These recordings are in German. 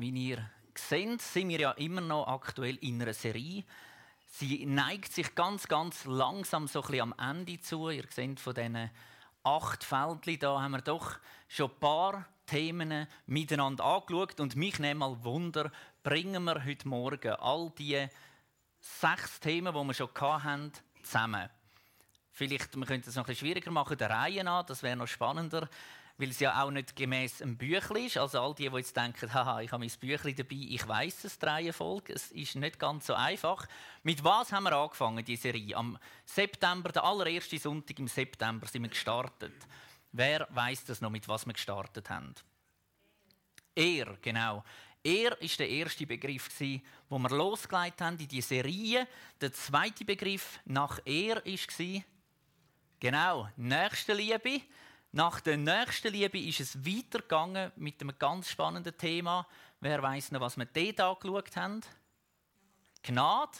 Wie ihr seht, sind wir ja immer noch aktuell in einer Serie. Sie neigt sich ganz, ganz langsam so ein bisschen am Ende zu. Ihr seht von diesen acht Feldchen da haben wir doch schon ein paar Themen miteinander angeschaut. Und mich nimmt mal Wunder, bringen wir heute Morgen all die sechs Themen, die wir schon hatten, zusammen. Vielleicht, wir könnten es noch ein bisschen schwieriger machen, der Reihe nach, das wäre noch spannender weil es ja auch nicht gemäß einem Büchlein ist. Also all die, die jetzt denken, haha, ich habe mein Büchlein dabei, ich weiß es, die Reihenfolge, es ist nicht ganz so einfach. Mit was haben wir angefangen, die Serie? Am September, der allererste Sonntag im September sind wir gestartet. Wer weiß das noch, mit was wir gestartet haben? Er, genau. Er ist der erste Begriff, wo wir losgelegt haben in die Serie. Der zweite Begriff nach er war genau Nächstenliebe. Nach der nächsten Liebe ist es weitergegangen mit einem ganz spannenden Thema. Wer weiß noch, was wir dort angeschaut haben? Gnade.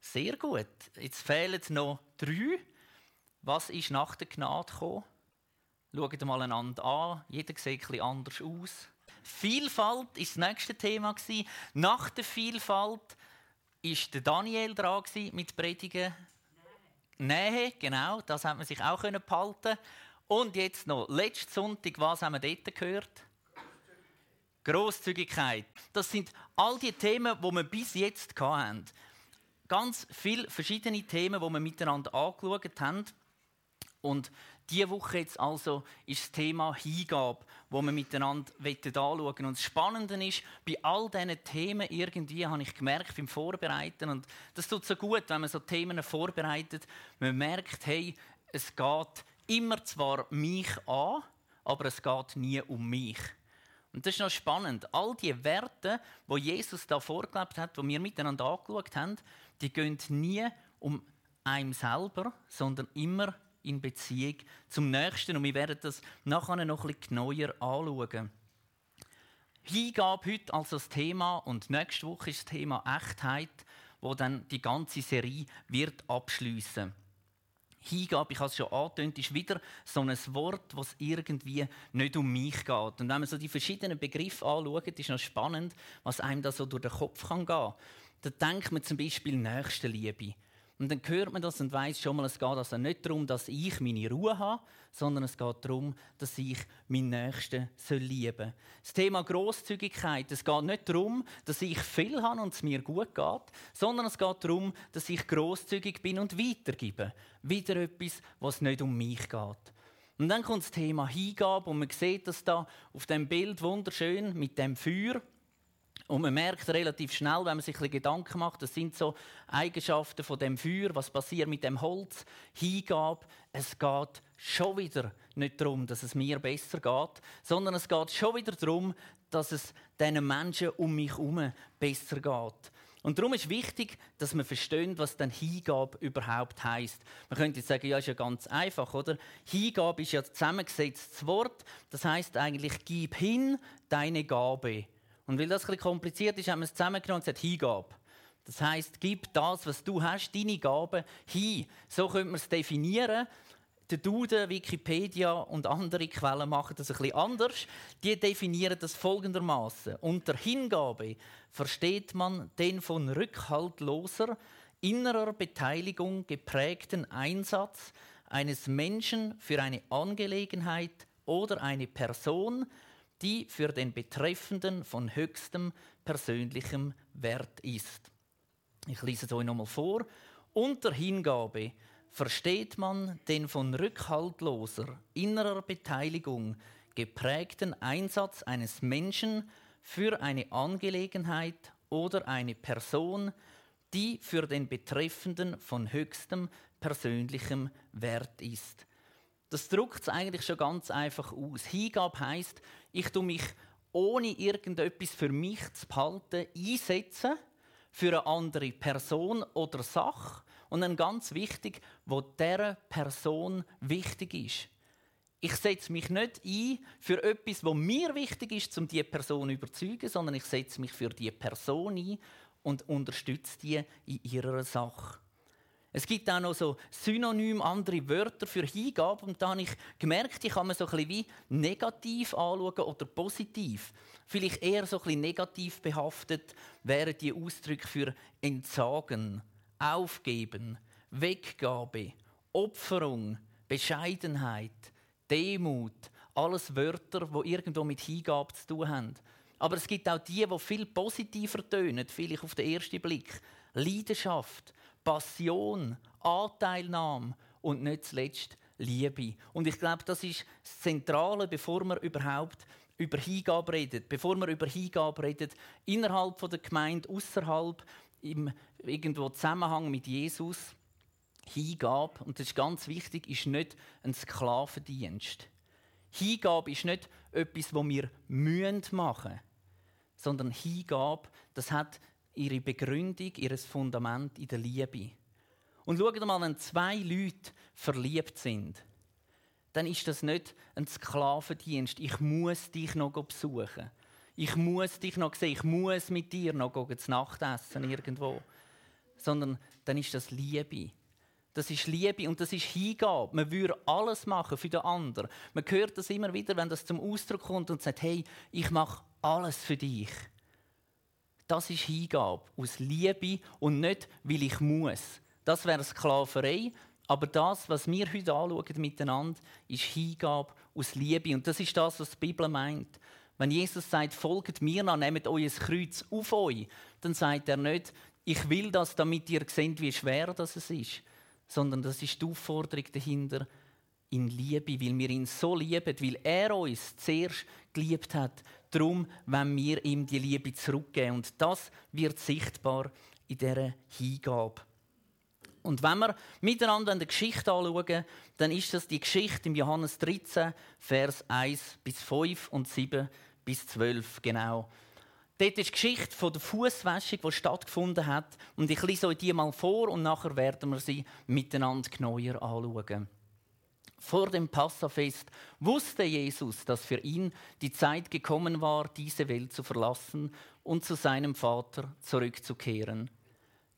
Sehr gut. Jetzt fehlen noch drei. Was ist nach der Gnade gekommen? Schaut mal einander an. Jeder sieht etwas anders aus. Vielfalt war das nächste Thema. Nach der Vielfalt war Daniel dran mit Predigen. Nähe. Genau. Das hat man sich auch behalten und jetzt noch, letzten Sonntag, was haben wir dort gehört? Großzügigkeit. Das sind all die Themen, die wir bis jetzt hatten. Ganz viele verschiedene Themen, die wir miteinander angeschaut haben. Und diese Woche jetzt also ist das Thema Hingabe, wo wir miteinander anschauen wollen. Und das Spannende ist, bei all diesen Themen irgendwie habe ich gemerkt beim Vorbereiten, und das tut so gut, wenn man so Themen vorbereitet, man merkt, hey, es geht immer zwar mich an, aber es geht nie um mich. Und das ist noch spannend. All die Werte, wo Jesus da vorgelebt hat, wo wir miteinander angeschaut haben, die gehen nie um einem selber, sondern immer in Beziehung zum Nächsten. Und wir werden das nachher noch bisschen genauer anschauen. Hingabe heute als das Thema und nächste Woche ist das Thema Echtheit, wo dann die ganze Serie wird abschließen. Hingabe, ich habe es schon angetönt, ist wieder so ein Wort, das irgendwie nicht um mich geht. Und wenn man so die verschiedenen Begriffe anschaut, ist noch spannend, was einem da so durch den Kopf gehen kann. Da denkt man zum Beispiel Nächstenliebe. Und dann hört man das und weiß schon mal, es geht also nicht darum, dass ich meine Ruhe habe, sondern es geht darum, dass ich meinen Nächsten lieben soll. Das Thema Großzügigkeit, es geht nicht darum, dass ich viel habe und es mir gut geht, sondern es geht darum, dass ich großzügig bin und weitergebe. Wieder etwas, was nicht um mich geht. Und dann kommt das Thema Hingabe und man sieht das da auf dem Bild wunderschön mit dem Feuer. Und man merkt relativ schnell, wenn man sich ein Gedanken macht, das sind so Eigenschaften von dem Feuer, was passiert mit dem Holz, Hingabe. Es geht schon wieder nicht darum, dass es mir besser geht, sondern es geht schon wieder darum, dass es diesen Menschen um mich herum besser geht. Und darum ist wichtig, dass man versteht, was dann Hingabe überhaupt heißt. Man könnte jetzt sagen, ja, ist ja ganz einfach, oder? Hingabe ist ja zusammengesetztes Wort. Das heißt eigentlich, gib hin deine Gabe. Und weil das ein bisschen kompliziert ist, haben wir es zusammengenommen und gesagt, Hingabe. Das heißt, gib das, was du hast, deine Gabe, hin. So könnte man es definieren. Der Duden, Wikipedia und andere Quellen machen das ein bisschen anders. Die definieren das folgendermaßen: Unter Hingabe versteht man den von rückhaltloser innerer Beteiligung geprägten Einsatz eines Menschen für eine Angelegenheit oder eine Person, die für den Betreffenden von höchstem persönlichem Wert ist. Ich lese es euch nochmal vor. Unter Hingabe versteht man den von rückhaltloser innerer Beteiligung geprägten Einsatz eines Menschen für eine Angelegenheit oder eine Person, die für den Betreffenden von höchstem persönlichem Wert ist. Das drückt es eigentlich schon ganz einfach aus. Hingabe heißt, ich tue mich ohne irgendetwas für mich zu behalten einsetzen für eine andere Person oder Sache und dann ganz wichtig, wo der Person wichtig ist. Ich setze mich nicht ein für etwas, wo mir wichtig ist, um diese Person zu überzeugen, sondern ich setze mich für die Person ein und unterstütze die in ihrer Sache. Es gibt auch noch so synonym andere Wörter für Hingabe und da habe ich gemerkt, die kann man so ein wie negativ anschauen oder positiv. Vielleicht eher so ein negativ behaftet wären die Ausdrücke für Entsagen, Aufgeben, Weggabe, Opferung, Bescheidenheit, Demut, alles Wörter, wo irgendwo mit Hingabe zu tun haben. Aber es gibt auch die, die viel positiver tönen, vielleicht auf den ersten Blick. Leidenschaft, Passion, Anteilnahme und nicht zuletzt Liebe. Und ich glaube, das ist das Zentrale, bevor wir überhaupt über Hingabe reden, bevor wir über Hingabe reden, innerhalb der Gemeinde, außerhalb, im irgendwo Zusammenhang mit Jesus. Hingabe, und das ist ganz wichtig, ist nicht ein Sklavendienst. Hingabe ist nicht etwas, was wir machen müssen, sondern Hingabe, das hat ihre Begründung, ihr Fundament in der Liebe. Und schaut mal, wenn zwei Leute verliebt sind, dann ist das nicht ein Sklavendienst. Ich muss dich noch besuchen. Ich muss dich noch sehen. Ich muss mit dir noch zu Nacht essen irgendwo. Sondern dann ist das Liebe. Das ist Liebe und das ist Hingabe. Man würde alles machen für den anderen. Man hört das immer wieder, wenn das zum Ausdruck kommt und sagt, hey, ich mache alles für dich. Das ist Hingabe aus Liebe und nicht, weil ich muss. Das wäre Sklaverei. Aber das, was wir heute anschauen miteinander, ist Hingabe aus Liebe. Und das ist das, was die Bibel meint. Wenn Jesus sagt, folgt mir nach, nehmt euer Kreuz auf euch, dann sagt er nicht, ich will das, damit ihr seht, wie schwer das ist. Sondern das ist die Aufforderung dahinter, in Liebe, weil wir ihn so lieben, weil er uns zuerst geliebt hat. Darum wenn wir ihm die Liebe zurückgeben. Und das wird sichtbar in dieser Hingabe. Und wenn wir miteinander eine Geschichte anschauen, dann ist das die Geschichte im Johannes 13, Vers 1 bis 5 und 7 bis 12 genau. Dort ist die Geschichte von der Fußwäschung, die stattgefunden hat. Und ich lese euch die mal vor und nachher werden wir sie miteinander genauer anschauen. Vor dem Passafest wusste Jesus, dass für ihn die Zeit gekommen war, diese Welt zu verlassen und zu seinem Vater zurückzukehren.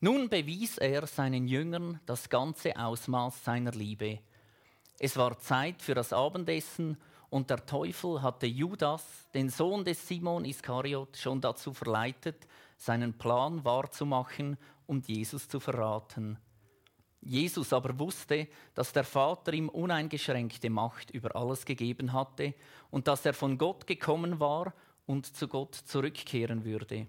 Nun bewies er seinen Jüngern das ganze Ausmaß seiner Liebe. Es war Zeit für das Abendessen und der Teufel hatte Judas, den Sohn des Simon Iskariot, schon dazu verleitet, seinen Plan wahrzumachen und Jesus zu verraten. Jesus aber wusste, dass der Vater ihm uneingeschränkte Macht über alles gegeben hatte und dass er von Gott gekommen war und zu Gott zurückkehren würde.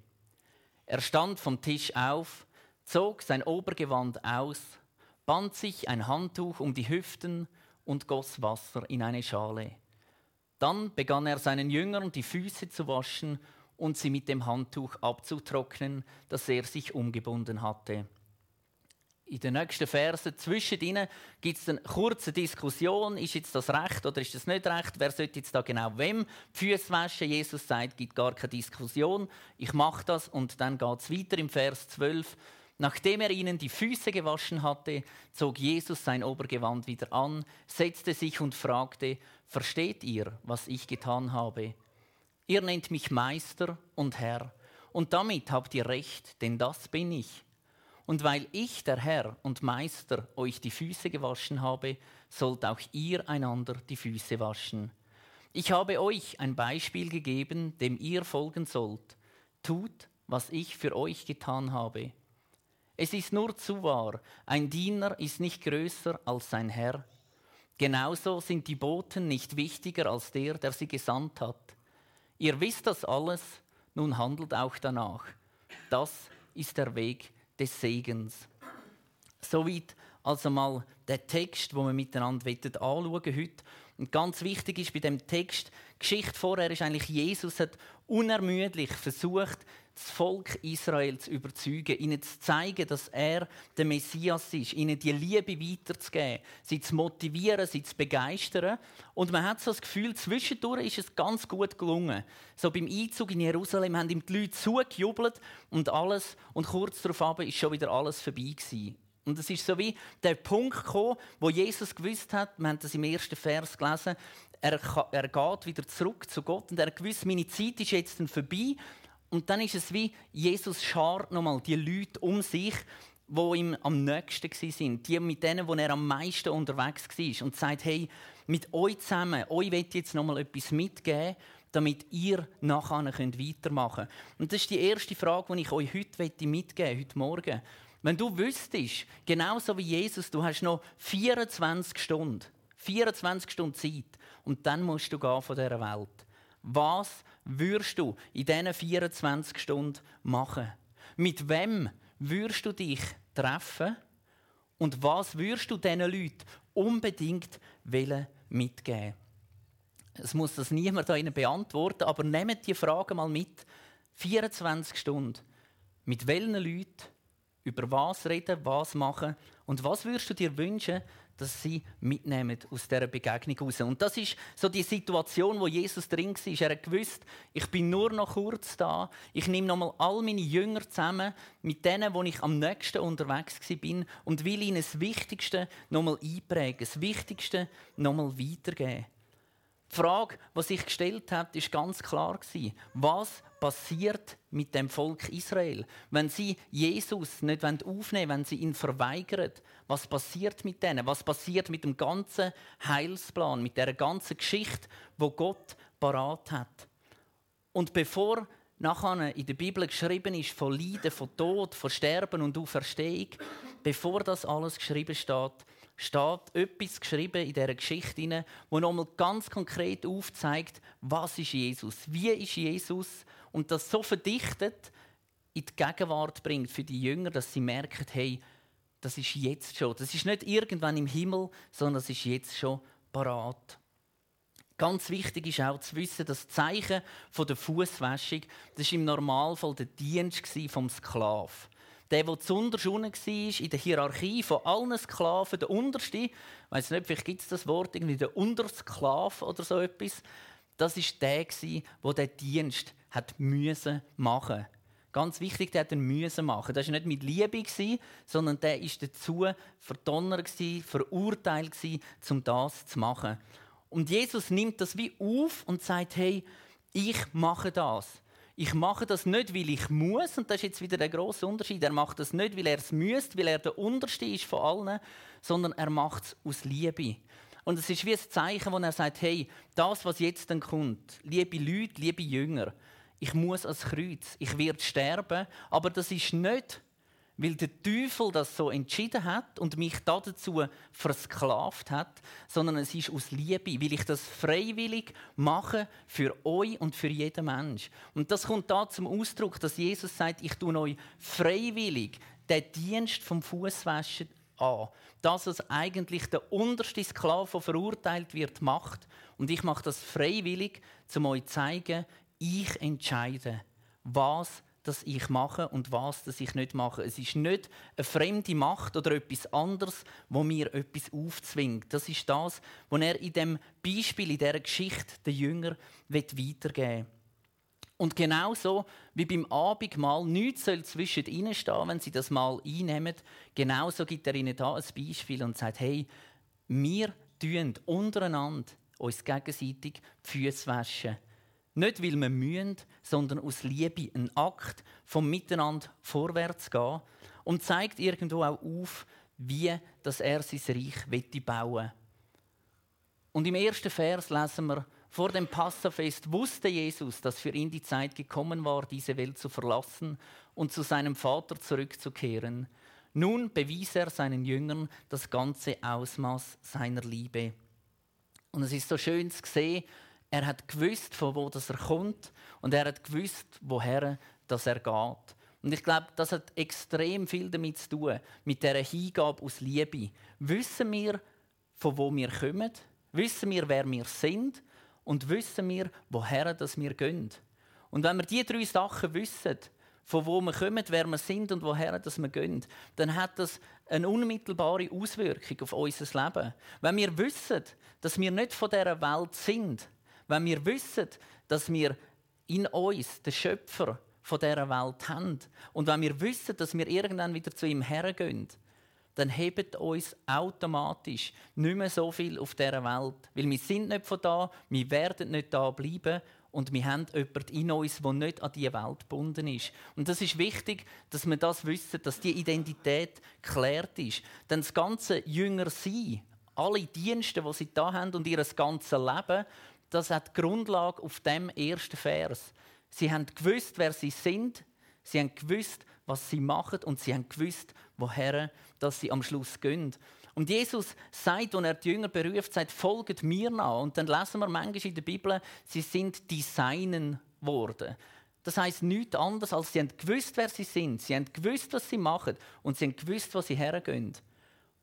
Er stand vom Tisch auf, zog sein Obergewand aus, band sich ein Handtuch um die Hüften und goss Wasser in eine Schale. Dann begann er seinen Jüngern die Füße zu waschen und sie mit dem Handtuch abzutrocknen, das er sich umgebunden hatte in den nächsten Versen zwischen ihnen gibt es eine kurze Diskussion, ist jetzt das recht oder ist das nicht recht, wer sollte jetzt da genau wem die Füße waschen. Jesus sagt, gibt gar keine Diskussion, ich mache das und dann geht es weiter im Vers 12. Nachdem er ihnen die Füße gewaschen hatte, zog Jesus sein Obergewand wieder an, setzte sich und fragte, versteht ihr, was ich getan habe? Ihr nennt mich Meister und Herr, und damit habt ihr recht, denn das bin ich. Und weil ich, der Herr und Meister, euch die Füße gewaschen habe, sollt auch ihr einander die Füße waschen. Ich habe euch ein Beispiel gegeben, dem ihr folgen sollt. Tut, was ich für euch getan habe. Es ist nur zu wahr, ein Diener ist nicht größer als sein Herr. Genauso sind die Boten nicht wichtiger als der, der sie gesandt hat. Ihr wisst das alles, nun handelt auch danach. Das ist der Weg des Segens. Soweit also mal der Text, wo wir miteinander anschauen heute. Und ganz wichtig ist bei dem Text, die Geschichte vorher ist eigentlich, Jesus hat unermüdlich versucht, das Volk Israel zu überzeugen, ihnen zu zeigen, dass er der Messias ist, ihnen die Liebe weiterzugeben, sie zu motivieren, sie zu begeistern. Und man hat so das Gefühl, zwischendurch ist es ganz gut gelungen. So beim Einzug in Jerusalem haben ihm die Leute zugejubelt und alles. Und kurz darauf ist schon wieder alles vorbei gewesen. Und es ist so wie der Punkt gekommen, wo Jesus gewusst hat, wir haben das im ersten Vers gelesen, er, er geht wieder zurück zu Gott und er gewusst, meine Zeit ist jetzt vorbei und dann ist es wie, Jesus schart nochmal die Leute um sich, wo ihm am nächsten sind, die mit denen, wo er am meisten unterwegs war und sagt, hey, mit euch zusammen, euch will jetzt noch mal etwas mitgeben, damit ihr nachher weitermachen könnt. Und das ist die erste Frage, die ich euch heute mitgeben möchte, heute Morgen. Wenn du wüsstest, genauso wie Jesus, du hast noch 24 Stunden, 24 Stunden Zeit und dann musst du gehen von dieser Welt. Was würdest du in diesen 24 Stunden machen? Mit wem würdest du dich treffen? Und was würdest du diesen Leuten unbedingt mitgeben? Es muss das niemand Ihnen beantworten, aber nehmt die Frage mal mit. 24 Stunden. Mit welchen Leuten über was reden, was machen und was würdest du dir wünschen, dass sie mitnehmen aus dieser Begegnung heraus. Und das ist so die Situation, wo Jesus drin war. Er hat gewusst, ich bin nur noch kurz da. Ich nehme nochmal all meine Jünger zusammen, mit denen, wo ich am nächsten unterwegs bin und will ihnen das Wichtigste nochmal einprägen, das Wichtigste nochmal weitergeben. Die Frage, die sich gestellt hat, ist ganz klar Was passiert mit dem Volk Israel, wenn sie Jesus nicht aufnehmen wollen, wenn sie ihn verweigern? Was passiert mit denen? Was passiert mit dem ganzen Heilsplan, mit der ganzen Geschichte, wo Gott parat hat? Und bevor nachher in der Bibel geschrieben ist von Leiden, von Tod, von Sterben und Auferstehung, bevor das alles geschrieben steht, steht etwas geschrieben in dieser Geschichte, wo nochmal ganz konkret aufzeigt, was ist Jesus, wie ist Jesus und das so verdichtet in die Gegenwart bringt für die Jünger, dass sie merken, hey, das ist jetzt schon. Das ist nicht irgendwann im Himmel, sondern das ist jetzt schon parat. Ganz wichtig ist auch zu wissen, dass das Zeichen der Fußwäschung, das im Normalfall der Dienst vom Sklaven. Der, der zuunterst unten war, in der Hierarchie von allen Sklaven, der unterste, ich weiß nicht, vielleicht gibt es das Wort, irgendwie der Untersklav oder so etwas, das war der, der diesen Dienst hat machen Ganz wichtig, der hat ihn müssen machen. Das war nicht mit Liebe, sondern der war dazu verdonnert, verurteilt, um das zu machen. Und Jesus nimmt das wie auf und sagt, hey, ich mache das. Ich mache das nicht, weil ich muss, und das ist jetzt wieder der große Unterschied. Er macht das nicht, weil er es müsste, weil er der Unterste ist von allen, sondern er macht es aus Liebe. Und es ist wie ein Zeichen, wo er sagt: Hey, das, was jetzt dann kommt, liebe Leute, liebe Jünger, ich muss ans Kreuz, ich werde sterben, aber das ist nicht weil der Teufel das so entschieden hat und mich dazu versklavt hat, sondern es ist aus Liebe, weil ich das freiwillig mache für euch und für jeden Mensch. Und das kommt da zum Ausdruck, dass Jesus sagt, ich tue euch freiwillig den Dienst vom Fußwaschen an. Das, was eigentlich der unterste Sklave, der verurteilt wird, macht. Und ich mache das freiwillig, um euch zu zeigen, ich entscheide, was das ich mache und was das ich nicht mache. Es ist nicht eine fremde Macht oder etwas anderes, wo mir etwas aufzwingt. Das ist das, was er in dem Beispiel, in dieser Geschichte der Jünger weitergeben will. Und genauso wie beim Abendmahl nichts soll zwischen ihnen stehen, wenn sie das Mal einnehmen, genauso gibt er ihnen da ein Beispiel und sagt: Hey, wir tun untereinander uns gegenseitig die Füße waschen. Nicht, weil wir mühen, sondern aus Liebe. Ein Akt vom Miteinander vorwärts gehen und zeigt irgendwo auch auf, wie dass er sein Reich bauen will. Und im ersten Vers lesen wir, vor dem Passafest wusste Jesus, dass für ihn die Zeit gekommen war, diese Welt zu verlassen und zu seinem Vater zurückzukehren. Nun bewies er seinen Jüngern das ganze Ausmaß seiner Liebe. Und es ist so schön zu sehen, er hat gewusst, von wo er kommt und er hat gewusst, woher das er geht. Und ich glaube, das hat extrem viel damit zu tun, mit dieser Hingabe aus Liebe. Wissen wir, von wo wir kommen? Wissen wir, wer wir sind? Und wissen wir, woher das wir gehen? Und wenn wir diese drei Sachen wissen, von wo wir kommen, wer wir sind und woher das wir gehen, dann hat das eine unmittelbare Auswirkung auf unser Leben. Wenn wir wissen, dass wir nicht von dieser Welt sind, wenn wir wissen, dass wir in uns den Schöpfer von dieser Welt haben und wenn wir wissen, dass wir irgendwann wieder zu ihm hergehen, dann hebt uns automatisch nicht mehr so viel auf dieser Welt. Weil wir sind nicht von da, wir werden nicht da bleiben und wir haben jemanden in uns, der nicht an diese Welt gebunden ist. Und das ist wichtig, dass wir das wissen, dass die Identität geklärt ist. Denn das ganze Jünger sein, alle Dienste, die sie da haben und ihr ganzes Leben, das hat Grundlage auf dem ersten Vers. Sie haben gewusst, wer sie sind. Sie haben gewusst, was sie machen und sie haben gewusst, woher dass sie am Schluss gehen. Und Jesus sagt, als er die Jünger beruft, sagt, folgt mir nach. Und dann lesen wir manchmal in der Bibel, sie sind die Seinen worden. Das heißt nichts anderes, als sie haben gewusst, wer sie sind. Sie haben gewusst, was sie machen. Und sie haben gewusst, wo sie hergehen.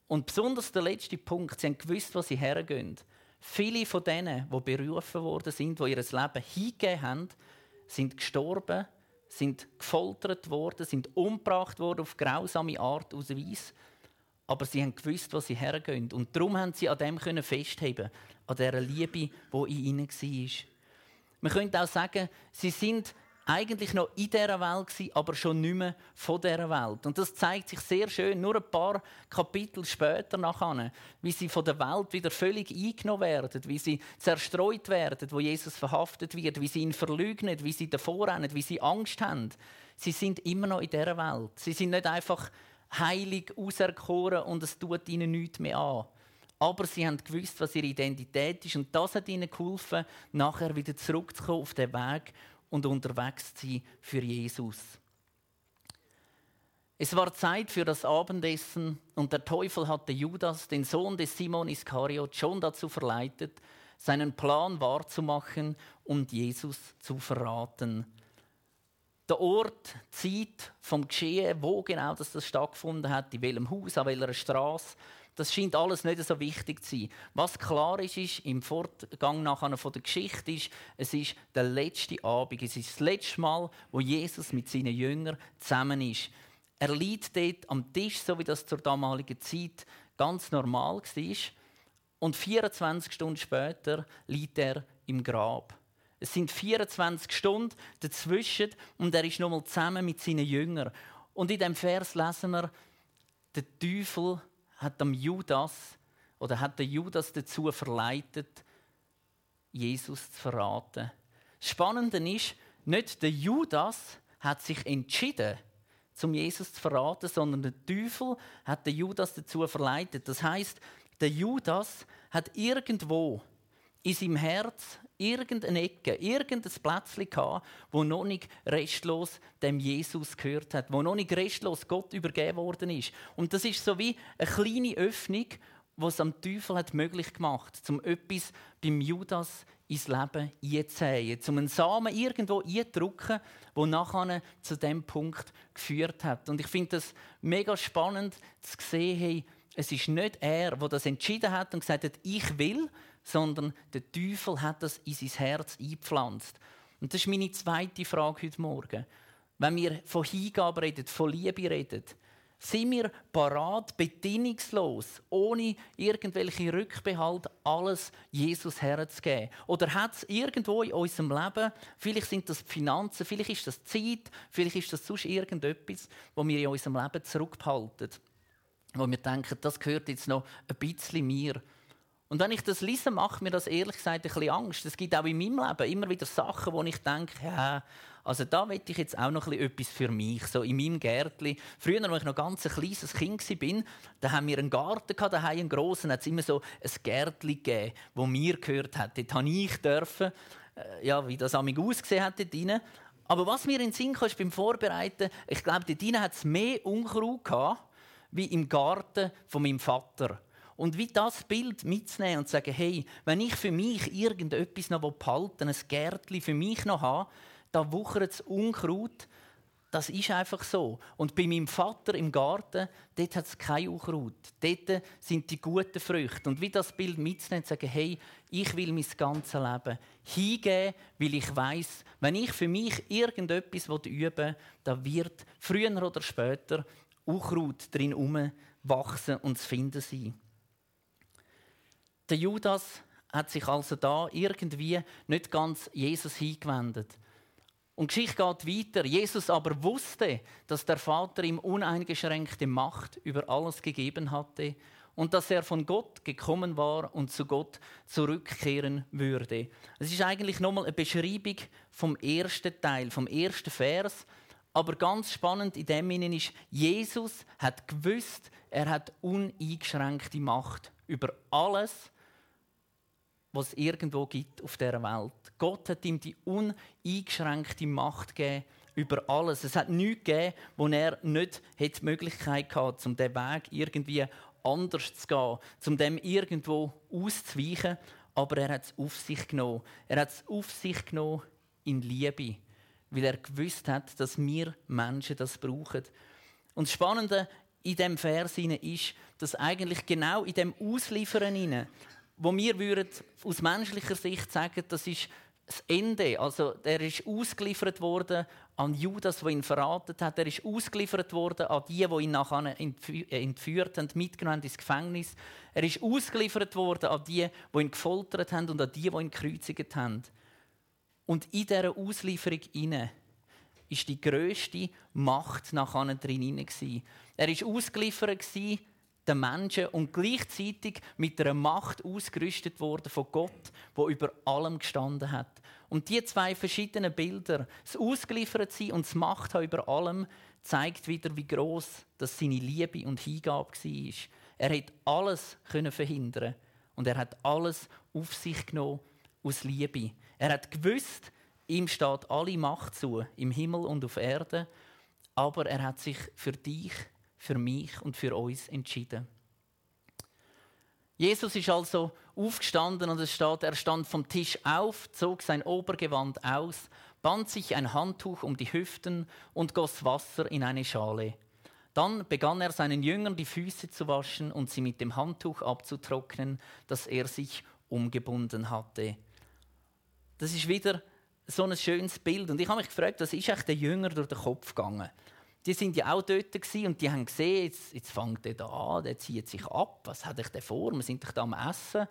Und besonders der letzte Punkt, sie haben gewusst, wo sie hergehen. Viele von denen, die berufen worden sind, die ihr Leben hingegeben haben, sind gestorben, sind gefoltert worden, sind umgebracht worden auf grausame Art und Weise aber sie haben gewusst, wo sie hergehen. Und darum haben sie an dem können festheben, an dieser Liebe, die in ihnen war. Man könnte auch sagen, sie sind eigentlich noch in dieser Welt gewesen, aber schon nicht mehr von dieser Welt. Und das zeigt sich sehr schön, nur ein paar Kapitel später nachher, wie sie von der Welt wieder völlig eingenommen werden, wie sie zerstreut werden, wo Jesus verhaftet wird, wie sie ihn verleugnen, wie sie davor rennen, wie sie Angst haben. Sie sind immer noch in dieser Welt. Sie sind nicht einfach heilig auserkoren und es tut ihnen nichts mehr an. Aber sie haben gewusst, was ihre Identität ist und das hat ihnen geholfen, nachher wieder zurückzukommen auf den Weg und unterwegs zu sein für Jesus. Es war Zeit für das Abendessen und der Teufel hatte Judas, den Sohn des Simon Iskariot, schon dazu verleitet, seinen Plan wahrzumachen und Jesus zu verraten der Ort, Zeit vom Geschehen, wo genau das, das stattgefunden hat, in welchem Haus, an welcher Straße, das scheint alles nicht so wichtig zu sein. Was klar ist, ist im Fortgang nachher von der Geschichte ist, es ist der letzte Abend, es ist das letzte Mal, wo Jesus mit seinen Jüngern zusammen ist. Er liegt dort am Tisch, so wie das zur damaligen Zeit ganz normal war. Und 24 Stunden später liegt er im Grab. Es sind 24 Stunden dazwischen und er ist nochmal zusammen mit seinen Jüngern. Und in dem Vers lesen wir, der Teufel hat am Judas oder hat der Judas dazu verleitet, Jesus zu verraten. Das Spannende ist, nicht der Judas hat sich entschieden, zum Jesus zu verraten, sondern der Teufel hat den Judas dazu verleitet. Das heißt, der Judas hat irgendwo in seinem Herz irgendeine Ecke, irgendein Plätzchen gehabt, wo noch nicht restlos dem Jesus gehört hat, wo noch nicht restlos Gott übergeben worden ist. Und das ist so wie eine kleine Öffnung, es am Teufel hat möglich gemacht, um etwas beim Judas ins Leben einzusäen, um einen Samen irgendwo einzudrücken, der nachher zu dem Punkt geführt hat. Und ich finde das mega spannend zu sehen, hey, es ist nicht er, der das entschieden hat und gesagt hat, ich will, sondern der Teufel hat das in sein Herz eingepflanzt. Und das ist meine zweite Frage heute Morgen. Wenn wir von Hingabe reden, von Liebe reden, sind wir parat, bedingungslos, ohne irgendwelche Rückbehalt, alles Jesus herzugeben? Oder hat es irgendwo in unserem Leben, vielleicht sind das die Finanzen, vielleicht ist das Zeit, vielleicht ist das sonst irgendetwas, wo wir in unserem Leben zurückbehalten, wo wir denken, das gehört jetzt noch ein bisschen mir. Und wenn ich das lese, macht mir das ehrlich gesagt ein bisschen Angst. Es gibt auch in meinem Leben immer wieder Sachen, wo ich denke, ja, also da will ich jetzt auch noch etwas für mich, so in meinem Gärtli. Früher, als ich noch ganz ein kleines Kind war, da haben wir einen Garten gehabt, daheim einen grossen, hat es immer so ein Gärtli gegeben, wo mir gehört hat. Dort durfte ich dürfen, äh, ja, wie das amig ausgesehen hat dort drin. Aber was mir in den Sinn kam, beim Vorbereiten, ich glaube, dort drin hat es mehr Unkraut gehabt, wie im Garten von meinem Vater. Und wie das Bild mitzunehmen und zu sagen, hey, wenn ich für mich irgendetwas noch behalten ein Gärtchen für mich noch habe, da wuchert es Unkraut. Das ist einfach so. Und bei meinem Vater im Garten, dort hat es kein Unkraut. Dort sind die guten Früchte. Und wie das Bild mitzunehmen und zu sagen, hey, ich will mein ganzes Leben hingeben, weil ich weiß, wenn ich für mich irgendetwas üben will, da wird früher oder später Unkraut drin wachsen und zu finden sein. Der Judas hat sich also da irgendwie nicht ganz Jesus hingewendet. Und die Geschichte geht weiter. Jesus aber wusste, dass der Vater ihm uneingeschränkte Macht über alles gegeben hatte und dass er von Gott gekommen war und zu Gott zurückkehren würde. Es ist eigentlich nochmal eine Beschreibung vom ersten Teil, vom ersten Vers. Aber ganz spannend in dem Sinne ist, Jesus hat gewusst, er hat uneingeschränkte Macht über alles, was es irgendwo gibt auf der Welt. Gott hat ihm die uneingeschränkte Macht gegeben über alles. Es hat nichts gegeben, wo er nicht die Möglichkeit hatte, um diesen Weg irgendwie anders zu gehen, um dem irgendwo auszuweichen. Aber er hat es auf sich genommen. Er hat es auf sich genommen in Liebe, weil er gewusst hat, dass wir Menschen das brauchen. Und das Spannende in dem Vers ist, dass eigentlich genau in dem Ausliefern wo wir würden aus menschlicher Sicht sagen, das ist das Ende. Also er ist ausgeliefert worden an Judas, der ihn verraten hat. Er ist ausgeliefert worden an die, die ihn nachher entführt haben, mitgenommen ins Gefängnis. Er ist ausgeliefert worden an die, die ihn gefoltert haben und an die, die ihn gekreuzigt haben. Und in dieser Auslieferung inne ist die größte Macht nachher drin. Er ist ausgeliefert den Menschen und gleichzeitig mit einer Macht ausgerüstet worden von Gott, wo über allem gestanden hat. Und die zwei verschiedenen Bilder, das Ausgeliefertsein und das Macht über allem, zeigt wieder, wie groß das seine Liebe und Hingabe war. Er hat alles können verhindern und er hat alles auf sich genommen aus Liebe. Er hat gewusst, ihm steht alle Macht zu im Himmel und auf Erde, aber er hat sich für dich für mich und für uns entschieden. Jesus ist also aufgestanden und es steht, er stand vom Tisch auf, zog sein Obergewand aus, band sich ein Handtuch um die Hüften und goss Wasser in eine Schale. Dann begann er seinen Jüngern die Füße zu waschen und sie mit dem Handtuch abzutrocknen, das er sich umgebunden hatte. Das ist wieder so ein schönes Bild. Und ich habe mich gefragt, was ist echt der Jünger durch den Kopf gegangen? Die sind ja auch dort und die haben gesehen, jetzt, jetzt fängt er an, der zieht sich ab. Was hat er denn vor? Wir sind doch da am Essen.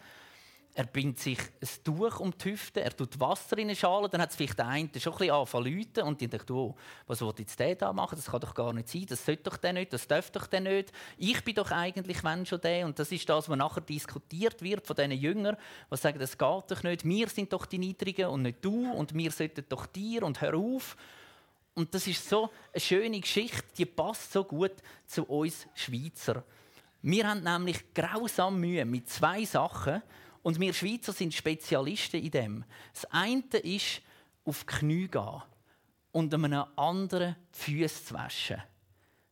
Er bindet sich ein Tuch um die Hüfte, er tut Wasser in eine Schale, dann hat es vielleicht der eine schon ein bisschen angefangen und die denkt, oh, was will jetzt der da machen? Das kann doch gar nicht sein, das sollte doch der nicht, das darf doch der nicht. Ich bin doch eigentlich, wenn schon der. Und das ist das, was nachher diskutiert wird von diesen Jüngern, die sagen, das geht doch nicht, wir sind doch die Niedrigen und nicht du und wir sollten doch dir und hör auf. Und das ist so eine schöne Geschichte, die passt so gut zu uns Schweizer. Wir haben nämlich grausam Mühe mit zwei Sachen und wir Schweizer sind Spezialisten in dem. Das eine ist auf die Knie gehen und einem anderen die Füße zu waschen.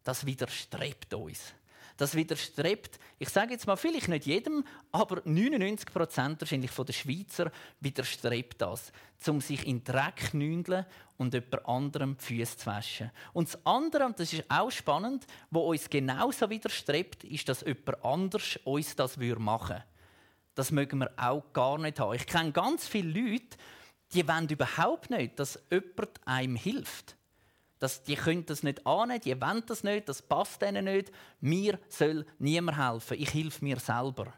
Das widerstrebt uns. Das widerstrebt, ich sage jetzt mal, vielleicht nicht jedem, aber 99 Prozent wahrscheinlich von den Schweizer widerstrebt das, um sich in Dreck nündeln und jemand anderem die Füße zu waschen. Und das andere, und das ist auch spannend, wo uns genauso widerstrebt, ist, dass jemand anders uns das machen würde. Das mögen wir auch gar nicht haben. Ich kenne ganz viele Leute, die wollen überhaupt nicht, dass jemand einem hilft. Das, die können das nicht annehmen, die wollen das nicht, das passt ihnen nicht. Mir soll niemand helfen, ich helfe mir selber.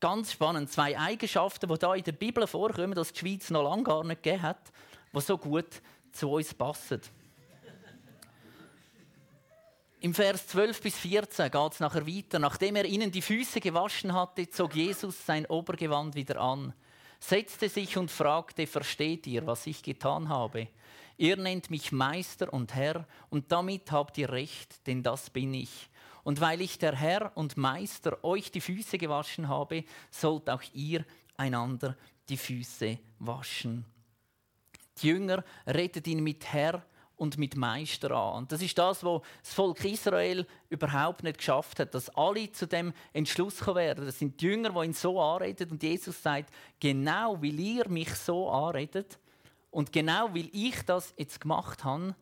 Ganz spannend, zwei Eigenschaften, die da in der Bibel vorkommen, dass die Schweiz noch lange gar nicht gegeben hat, die so gut zu uns passen. Im Vers 12 bis 14 geht es nachher weiter. Nachdem er ihnen die Füße gewaschen hatte, zog Jesus sein Obergewand wieder an, setzte sich und fragte, versteht ihr, was ich getan habe? Ihr nennt mich Meister und Herr, und damit habt ihr recht, denn das bin ich. Und weil ich der Herr und Meister euch die Füße gewaschen habe, sollt auch ihr einander die Füße waschen. Die Jünger rettet ihn mit Herr und mit Meister an. Und das ist das, was das Volk Israel überhaupt nicht geschafft hat, dass alle zu dem Entschluss werden. Das sind die Jünger, die ihn so anreden und Jesus sagt, genau weil ihr mich so anredet, und genau weil ich das jetzt gemacht habe,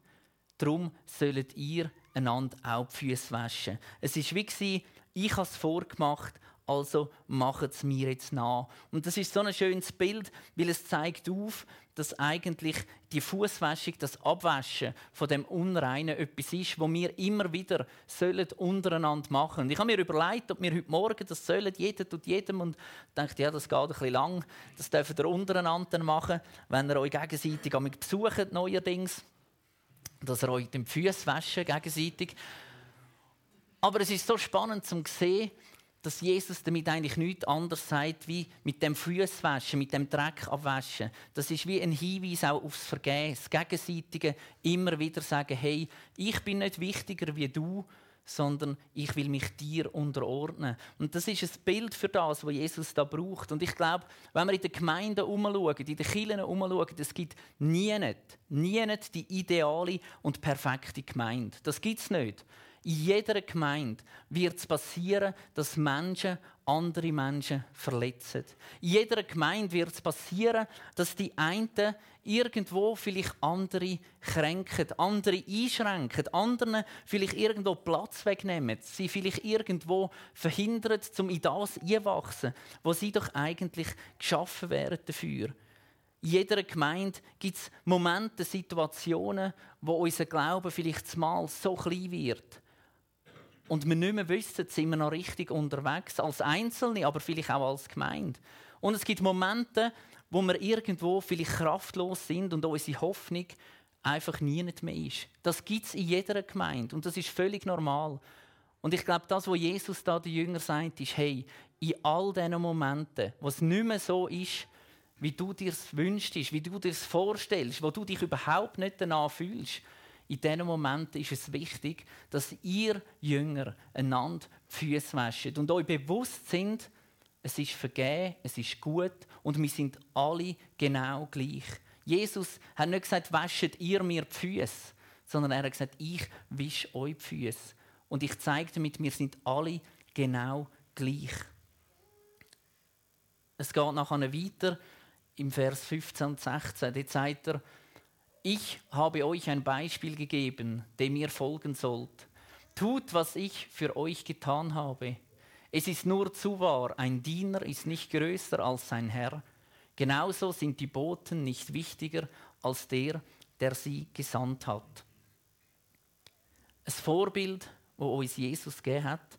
darum sollt ihr einander auch die Füße waschen. Es war wie, ich habe es vorgemacht, also macht es mir jetzt nach. Und das ist so ein schönes Bild, weil es zeigt auf, dass eigentlich die Fußwäschung, das Abwaschen von dem Unreinen etwas ist, wo wir immer wieder sollen untereinander machen. Und ich habe mir überlegt, ob wir heute Morgen das sollen, jeder tut jedem und dachte, ja, das geht ein bisschen lang. Das dürfen ihr untereinander machen, wenn ihr euch gegenseitig besucht neuerdings, dass ihr euch die Füße waschen gegenseitig. Aber es ist so spannend zu sehen, dass Jesus damit eigentlich nichts anderes sagt, wie mit dem Fußwaschen, mit dem Dreck abwaschen. Das ist wie ein Hinweis auch aufs Vergehen, das Gegenseitige immer wieder sagen, hey, ich bin nicht wichtiger wie du, sondern ich will mich dir unterordnen. Und das ist ein Bild für das, was Jesus da braucht. Und ich glaube, wenn wir in den Gemeinden umschauen, in den Kirchen umschauen, es gibt nie nicht, nie die ideale und perfekte Gemeinde. Das gibt es nicht. In jeder Gemeinde wird es passieren, dass Menschen andere Menschen verletzen. In jeder Gemeinde wird es passieren, dass die einen irgendwo vielleicht andere kränken, andere einschränken, anderen vielleicht irgendwo Platz wegnehmen, sie vielleicht irgendwo verhindern, um in das einwachsen, wo sie doch eigentlich geschaffen werden dafür. In jeder Gemeinde gibt es Momente, Situationen, wo unser Glaube vielleicht mal so klein wird und wir nicht mehr wissen, sind wir noch richtig unterwegs, als Einzelne, aber vielleicht auch als Gemeinde. Und es gibt Momente, wo wir irgendwo vielleicht kraftlos sind und unsere Hoffnung einfach nie mehr ist. Das gibt es in jeder Gemeinde und das ist völlig normal. Und ich glaube, das, was Jesus da den Jüngern sagt, ist, hey, in all diesen Momenten, wo es nicht mehr so ist, wie du dir es wünschst, wie du dir es vorstellst, wo du dich überhaupt nicht danach fühlst, in diesen Momenten ist es wichtig, dass ihr Jünger einander die Füße waschen und euch bewusst sind, es ist vergeben, es ist gut und wir sind alle genau gleich. Jesus hat nicht gesagt, waschet ihr mir die Füße, sondern er hat gesagt, ich wische euch die Füße. Und ich zeige damit, wir sind alle genau gleich. Es geht nachher weiter im Vers 15 und 16. Dort sagt er, ich habe euch ein Beispiel gegeben, dem ihr folgen sollt. Tut, was ich für euch getan habe. Es ist nur zu wahr, ein Diener ist nicht größer als sein Herr. Genauso sind die Boten nicht wichtiger als der, der sie gesandt hat. Ein Vorbild, wo uns Jesus gegeben hat.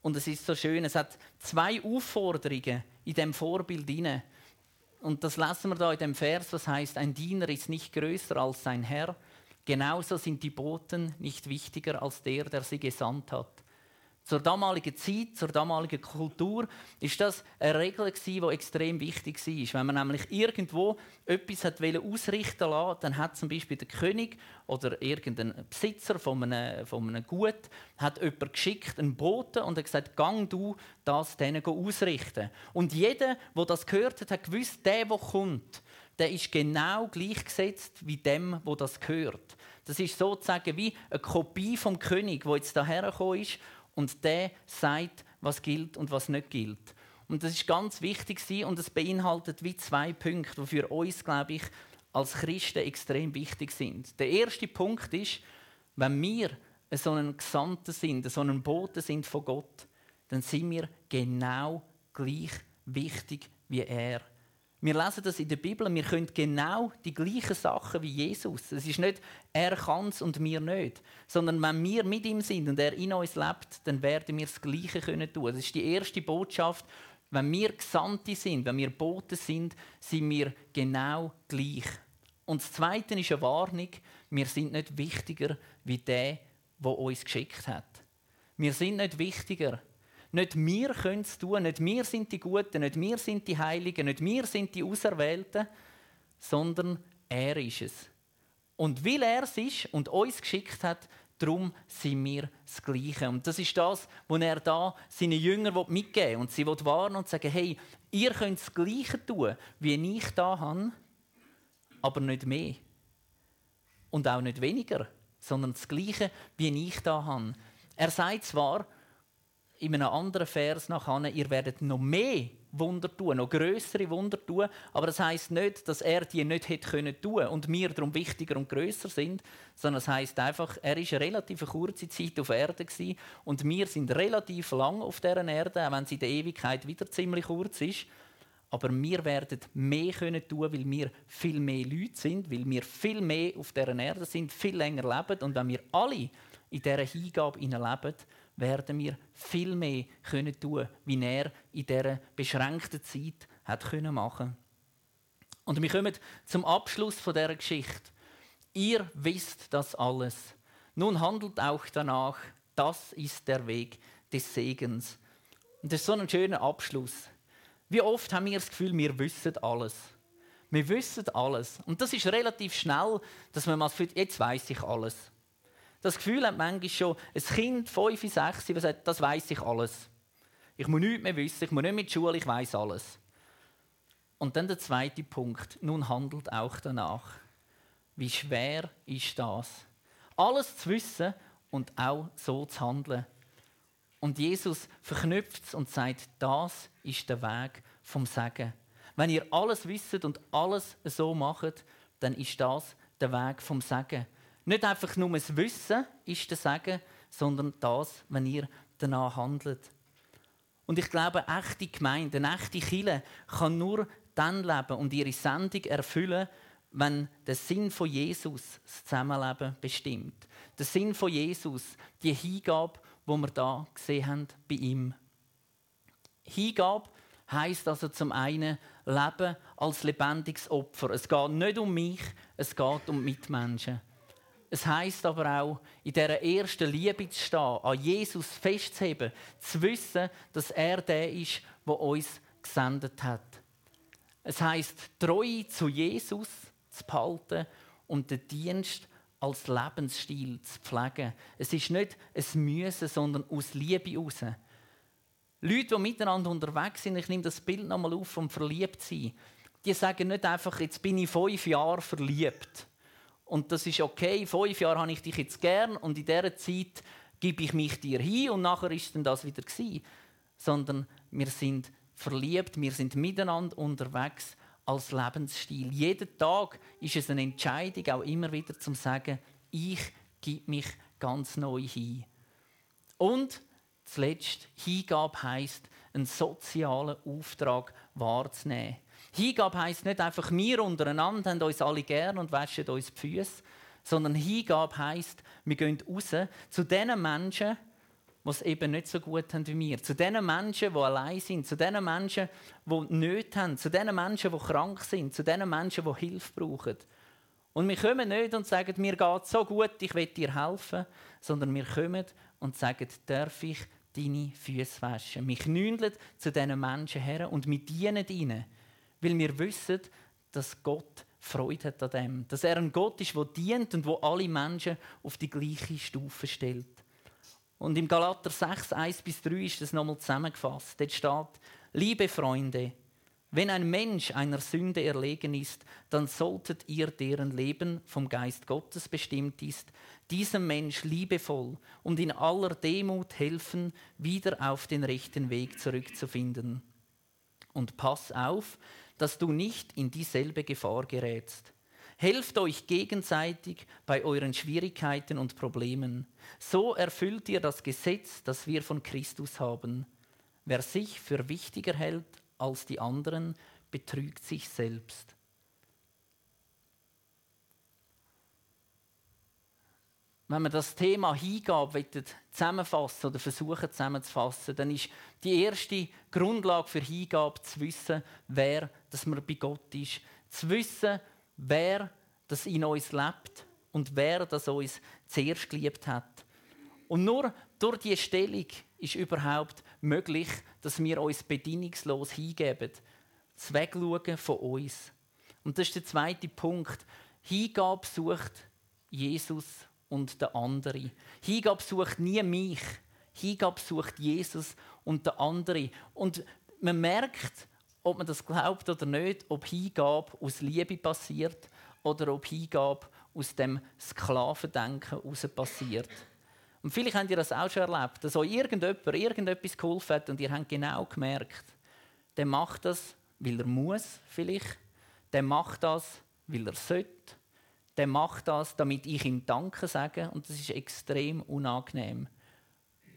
Und es ist so schön, es hat zwei Aufforderungen in dem Vorbild inne. Und das lassen wir da in dem Vers, was heißt, ein Diener ist nicht größer als sein Herr. Genauso sind die Boten nicht wichtiger als der, der sie gesandt hat. Zur damaligen Zeit, zur damaligen Kultur, ist das eine Regel die extrem wichtig war. Wenn man nämlich irgendwo etwas ausrichten wollte, dann hat zum Beispiel der König oder irgendein Besitzer von einem, von einem Gut hat jemand geschickt, einen Boten, und hat gesagt, gang du das denen ausrichten. Und jeder, der das gehört hat, hat gewusst, der, der kommt, der ist genau gleichgesetzt wie dem, wo das gehört. Das ist sozusagen wie eine Kopie vom König, wo jetzt daher gekommen ist und der sagt, was gilt und was nicht gilt. Und das ist ganz wichtig und es beinhaltet wie zwei Punkte, die für uns, glaube ich, als Christen extrem wichtig sind. Der erste Punkt ist, wenn wir so einen Gesandten sind, so einen Boten sind von Gott, dann sind wir genau gleich wichtig wie er. Wir lesen das in der Bibel, wir können genau die gleichen Sachen wie Jesus. Es ist nicht, er kann es und wir nicht. Sondern wenn wir mit ihm sind und er in uns lebt, dann werden wir das Gleiche können tun. Das ist die erste Botschaft. Wenn wir Gesandte sind, wenn wir Boten sind, sind wir genau gleich. Und das Zweite ist eine Warnung. Wir sind nicht wichtiger wie der, der uns geschickt hat. Wir sind nicht wichtiger nicht wir können es tun, nicht wir sind die Guten, nicht wir sind die Heiligen, nicht wir sind die Auserwählten, sondern er ist es. Und weil er es ist und uns geschickt hat, darum sind wir das Gleiche. Und das ist das, was er da seinen Jüngern mitgeben will. Und sie will warnen und sagen, hey, ihr könnt das Gleiche tun, wie ich da habe, aber nicht mehr. Und auch nicht weniger, sondern das Gleiche, wie ich da habe. Er sagt zwar, in einem anderen Vers nachher, ihr werdet noch mehr Wunder tun, noch größere Wunder tun. Aber das heißt nicht, dass er die nicht hätte können tun und wir darum wichtiger und größer sind, sondern es heißt einfach, er ist relativ kurze Zeit auf Erde und wir sind relativ lang auf dieser Erde, auch wenn sie in der Ewigkeit wieder ziemlich kurz ist. Aber wir werden mehr können tun, weil wir viel mehr Leute sind, weil wir viel mehr auf dieser Erde sind, viel länger leben. Und wenn wir alle in dieser Hingabe leben, werden wir viel mehr können tun, wie er in dieser beschränkten Zeit hat können machen. Und wir kommen zum Abschluss von der Geschichte. Ihr wisst das alles. Nun handelt auch danach, Das ist der Weg des Segens. Und das ist so ein schöner Abschluss. Wie oft haben wir das Gefühl, wir wissen alles. Wir wissen alles. Und das ist relativ schnell, dass man mal fühlt, jetzt weiß ich alles. Das Gefühl hat manchmal schon ein Kind, 5, 6, das sagt, das weiß ich alles. Ich muss nichts mehr wissen, ich muss nicht mit der Schule, ich weiß alles. Und dann der zweite Punkt, nun handelt auch danach. Wie schwer ist das? Alles zu wissen und auch so zu handeln. Und Jesus verknüpft es und sagt, das ist der Weg vom Sagen. Wenn ihr alles wisst und alles so macht, dann ist das der Weg vom Sagen. Nicht einfach nur das Wissen ist das Sagen, sondern das, wenn ihr danach handelt. Und ich glaube, eine echte Gemeinde, eine echte Kirche kann nur dann leben und ihre Sendung erfüllen, wenn der Sinn von Jesus das Zusammenleben bestimmt. Der Sinn von Jesus, die Hingabe, wo wir da gesehen haben bei ihm. Hingabe heißt also zum einen Leben als lebendiges Opfer. Es geht nicht um mich, es geht um Mitmenschen. Es heißt aber auch, in dieser ersten Liebe zu stehen, an Jesus festzuheben, zu wissen, dass er der ist, der uns gesendet hat. Es heißt, Treue zu Jesus zu behalten und den Dienst als Lebensstil zu pflegen. Es ist nicht ein Müssen, sondern aus Liebe heraus. Leute, die miteinander unterwegs sind, ich nehme das Bild nochmal auf vom Verliebtsein, die sagen nicht einfach, jetzt bin ich fünf Jahre verliebt. Und das ist okay, fünf Jahre habe ich dich jetzt gern und in dieser Zeit gebe ich mich dir hin und nachher ist dann das wieder gewesen. Sondern wir sind verliebt, wir sind miteinander unterwegs als Lebensstil. Jeden Tag ist es eine Entscheidung, auch immer wieder zu sagen, ich gebe mich ganz neu hin. Und zuletzt, Hingabe heisst, einen sozialen Auftrag wahrzunehmen. Hingabe heisst nicht einfach, wir untereinander haben uns alle gern und waschen uns die Füße, sondern Hingabe heisst, wir gehen raus zu den Menschen, die es eben nicht so gut haben wie wir. Zu den Menschen, die allein sind, zu den Menschen, die Nöte haben, zu den Menschen, die krank sind, zu den Menschen, die Hilfe brauchen. Und wir kommen nicht und sagen, mir geht so gut, ich will dir helfen, sondern wir kommen und sagen, darf ich deine Füße waschen? Wir knündeln zu diesen Menschen her und wir dienen ihnen, weil wir wissen, dass Gott Freude hat an dem. Dass er ein Gott ist, der dient und wo alle Menschen auf die gleiche Stufe stellt. Und im Galater 6, 1 bis 3 ist das nochmal zusammengefasst. Dort steht, liebe Freunde, wenn ein Mensch einer Sünde erlegen ist, dann solltet ihr, deren Leben vom Geist Gottes bestimmt ist, diesem Mensch liebevoll und in aller Demut helfen, wieder auf den rechten Weg zurückzufinden. Und pass auf, dass du nicht in dieselbe Gefahr gerätst. Helft euch gegenseitig bei euren Schwierigkeiten und Problemen. So erfüllt ihr das Gesetz, das wir von Christus haben. Wer sich für wichtiger hält als die anderen, betrügt sich selbst. Wenn wir das Thema Hingabe zusammenfassen oder versuchen zusammenzufassen, dann ist die erste Grundlage für Hingabe zu wissen, wer dass man bei Gott ist. Zu wissen, wer das in uns lebt und wer das uns zuerst geliebt hat. Und nur durch diese Stellung ist überhaupt möglich, dass wir uns bedingungslos hingeben, das Wegschauen von uns. Und das ist der zweite Punkt. Hingabe sucht Jesus und der andere. Hingabe sucht nie mich. Hingabe sucht Jesus und der andere. Und man merkt, ob man das glaubt oder nicht, ob Hingabe aus Liebe passiert oder ob Hingabe aus dem Sklavendenken heraus passiert. Und vielleicht habt ihr das auch schon erlebt, dass euch irgendjemand irgendetwas geholfen hat und ihr habt genau gemerkt, der macht das, weil er muss vielleicht, der macht das, weil er sollte, der macht das, damit ich ihm Danke sage und das ist extrem unangenehm.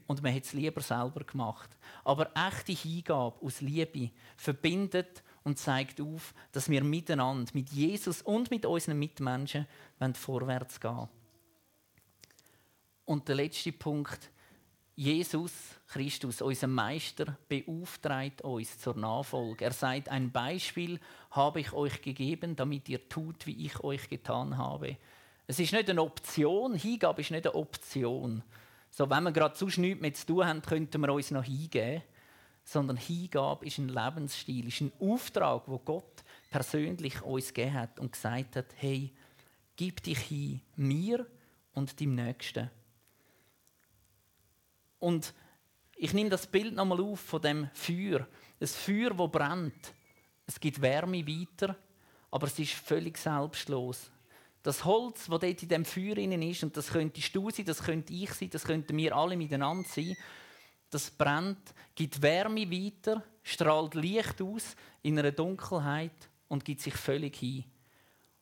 Und man hat es lieber selber gemacht. Aber echte Hingabe aus Liebe verbindet und zeigt auf, dass wir miteinander, mit Jesus und mit unseren Mitmenschen vorwärts gehen wollen. Und der letzte Punkt. Jesus Christus, unser Meister, beauftragt uns zur Nachfolge. Er sagt, ein Beispiel habe ich euch gegeben, damit ihr tut, wie ich euch getan habe. Es ist nicht eine Option, Hingabe ist nicht eine Option, So, wenn wir gerade sonst nichts mehr zu tun haben, könnten wir uns noch hingeben. Sondern Hingabe ist ein Lebensstil, ist ein Auftrag, wo Gott persönlich uns gegeben hat und gesagt hat: Hey, gib dich hin, mir und dem Nächsten. Und ich nehme das Bild nochmal auf von dem Feuer. Ein Feuer, das brennt. Es gibt Wärme weiter, aber es ist völlig selbstlos. Das Holz, das dort in dem Feuer ist, und das könntest du sein, das könnte ich sein, das könnten wir alle miteinander sein, das brennt, gibt Wärme weiter, strahlt Licht aus in einer Dunkelheit und gibt sich völlig hin.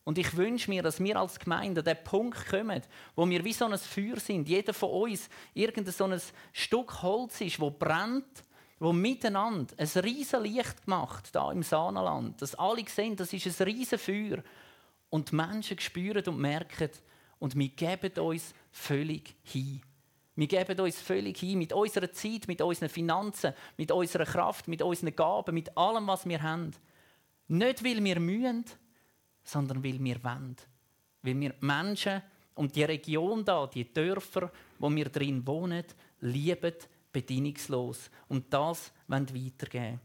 Und ich wünsche mir, dass wir als Gemeinde an den Punkt kommen, wo wir wie so ein Feuer sind. Jeder von uns irgendein so ein Stück Holz ist, wo brennt, wo miteinander ein riesen Licht macht da im Saanenland. Dass alle sehen, das ist ein riesen Feuer und die Menschen spüren und merken und wir geben uns völlig hin. Wir geben uns völlig hin mit unserer Zeit, mit unseren Finanzen, mit unserer Kraft, mit unseren Gaben, mit allem, was wir haben. Nicht, weil wir mühen, sondern weil wir wollen. Weil wir Menschen und die Region da, die Dörfer, wo wir drin wohnen, lieben bedingungslos. Und das wollen weitergeben.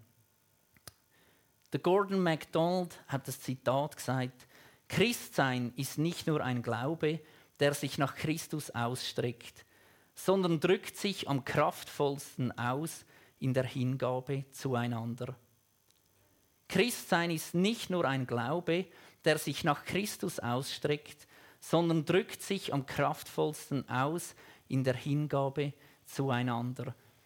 Der Gordon MacDonald hat das Zitat gesagt: Christsein ist nicht nur ein Glaube, der sich nach Christus ausstreckt, sondern drückt sich am kraftvollsten aus in der Hingabe zueinander. Christsein ist nicht nur ein Glaube, der sich nach Christus ausstreckt, sondern drückt sich am kraftvollsten aus in der Hingabe zueinander.